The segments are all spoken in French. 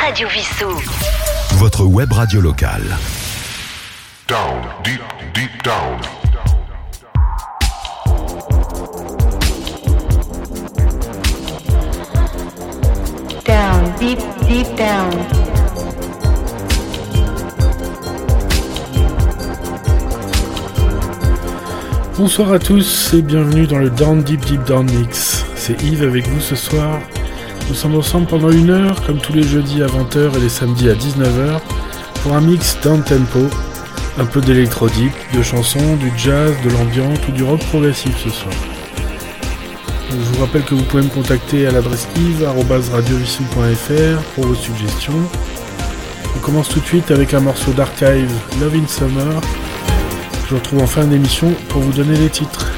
Radio Vissou. Votre web radio locale. Down, deep, deep down. Down, deep, deep down. Bonsoir à tous et bienvenue dans le Down Deep Deep Down Mix. C'est Yves avec vous ce soir. Nous sommes ensemble pendant une heure, comme tous les jeudis à 20h et les samedis à 19h, pour un mix down tempo, un peu d'électro deep, de chansons, du jazz, de l'ambiance ou du rock progressif ce soir. Je vous rappelle que vous pouvez me contacter à l'adresse yves.radiovision.fr pour vos suggestions. On commence tout de suite avec un morceau d'archive Love in Summer. Je vous retrouve en fin d'émission pour vous donner les titres.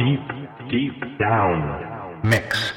Deep, deep down. Mix.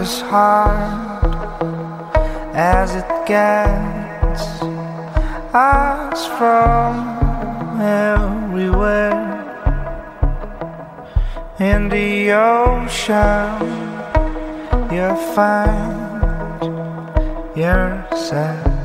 Is hard as it gets. Us from everywhere. In the ocean you'll find yourself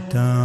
down.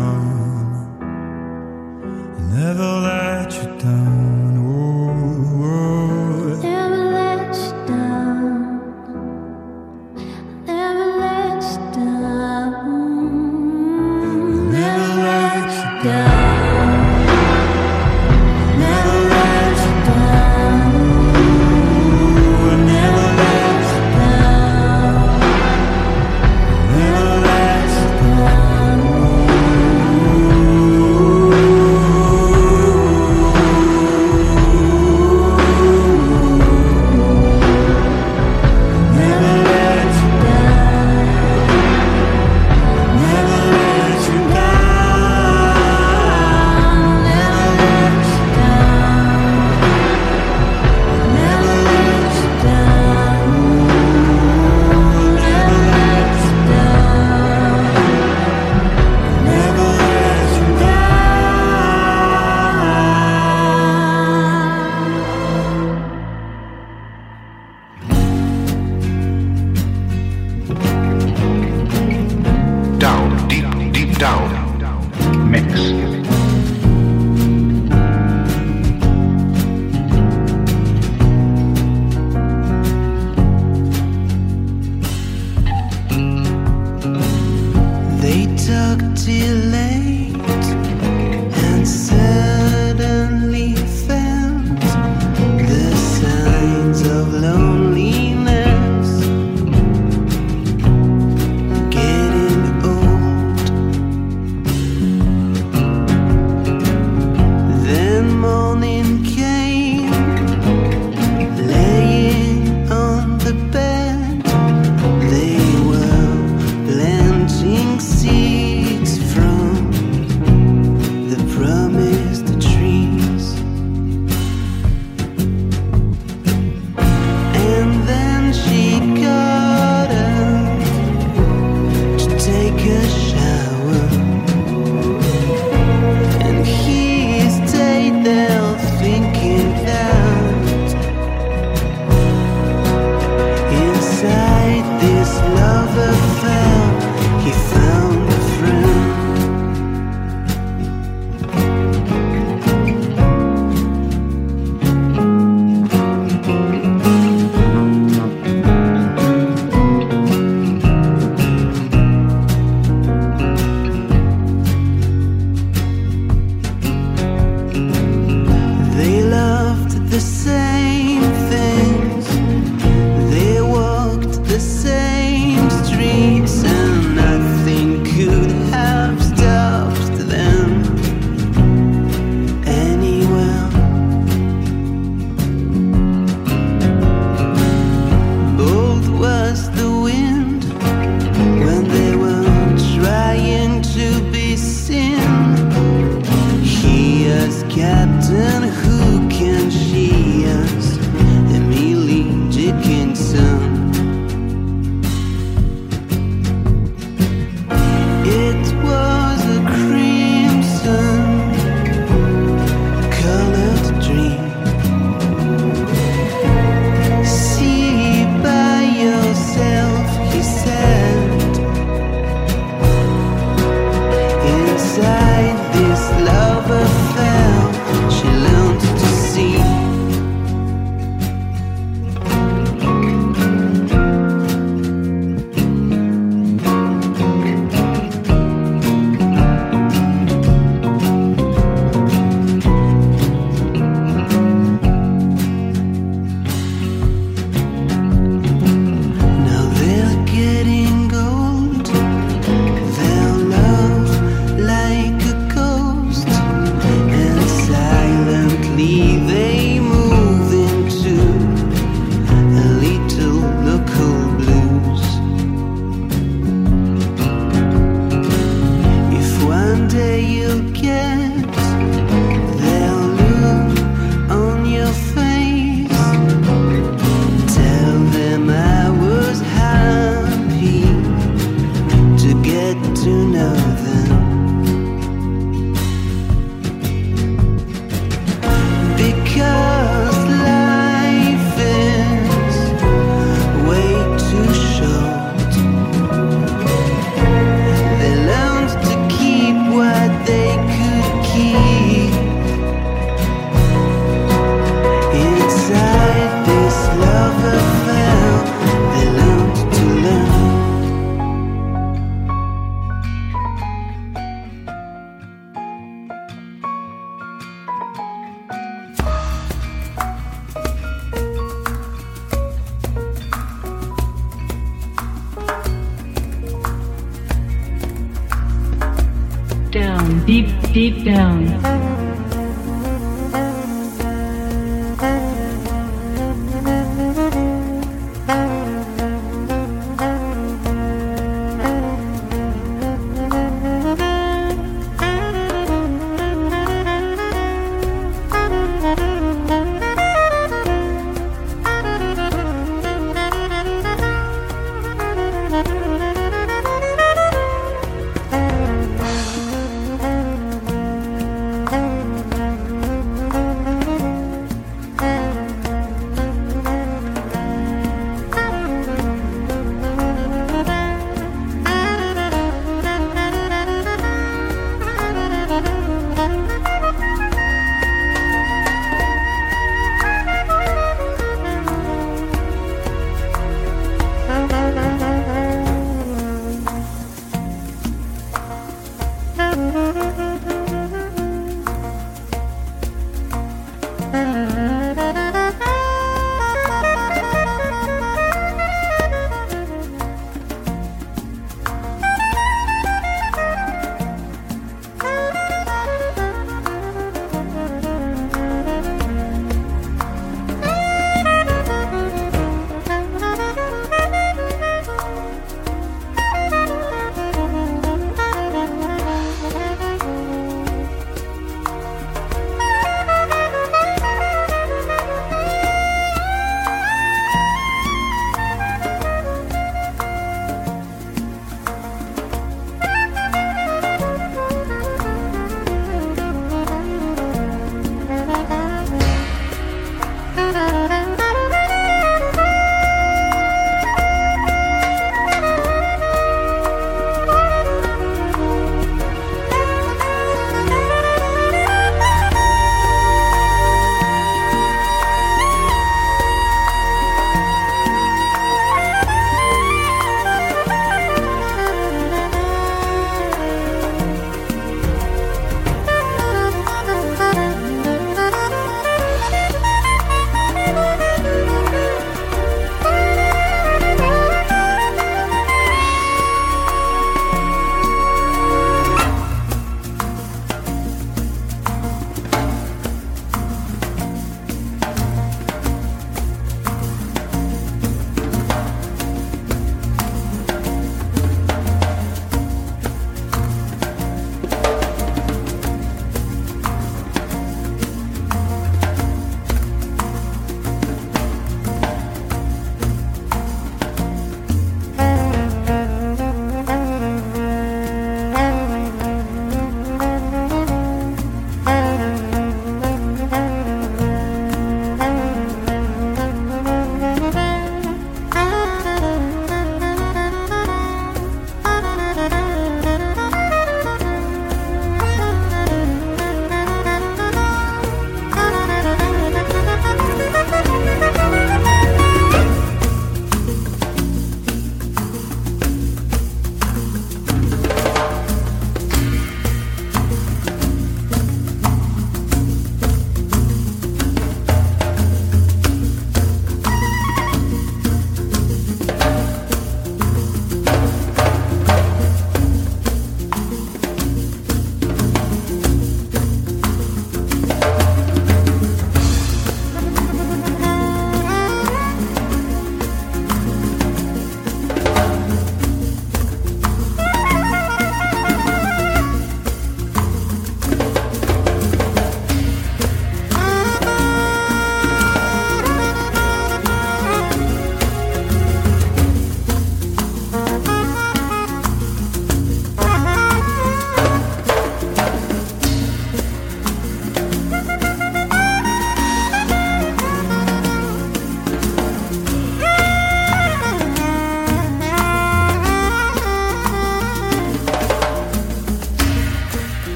Deep, deep down.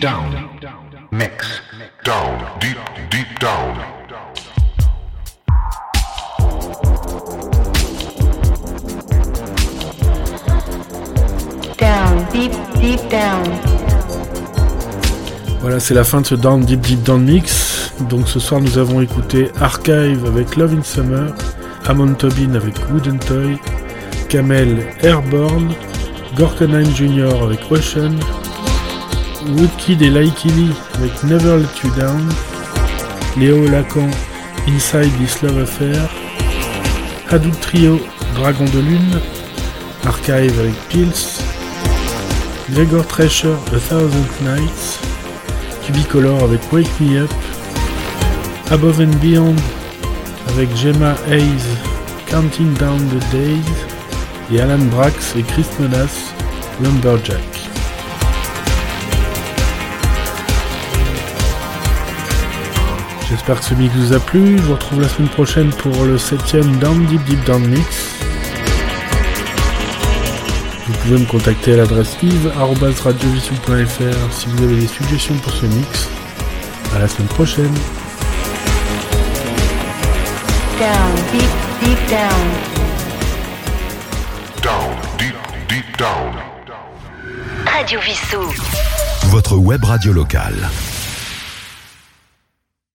Deep, down. Mix. Down, deep, deep down. Down, deep, deep down. Voilà, c'est la fin de ce Down Deep Deep Down Mix. Donc ce soir, nous avons écouté Archive avec Love in Summer, Amon Tobin avec Wooden Toy, Kamel Airborne, Gorkenheim Jr. avec Ocean, Woodkid et Laikili avec Never Let You Down, Léo Lacan Inside This Love Affair, Hadouk Trio Dragon de Lune, Archive avec Pills, Gregor Thresher A Thousand Nights, Cubicolor avec Wake Me Up, Above and Beyond avec Gemma Hayes, Counting Down the Days, et Alan Brax et Chris Menas, Lumberjack. J'espère que ce mix vous a plu. Je vous retrouve la semaine prochaine pour le 7ème Down Deep Deep Down Mix. Vous pouvez me contacter à l'adresse yves.radiovision.fr si vous avez des suggestions pour ce mix. À la semaine prochaine. Down, deep, deep down. Down, deep, deep down. Radio Vissou. Votre web radio locale.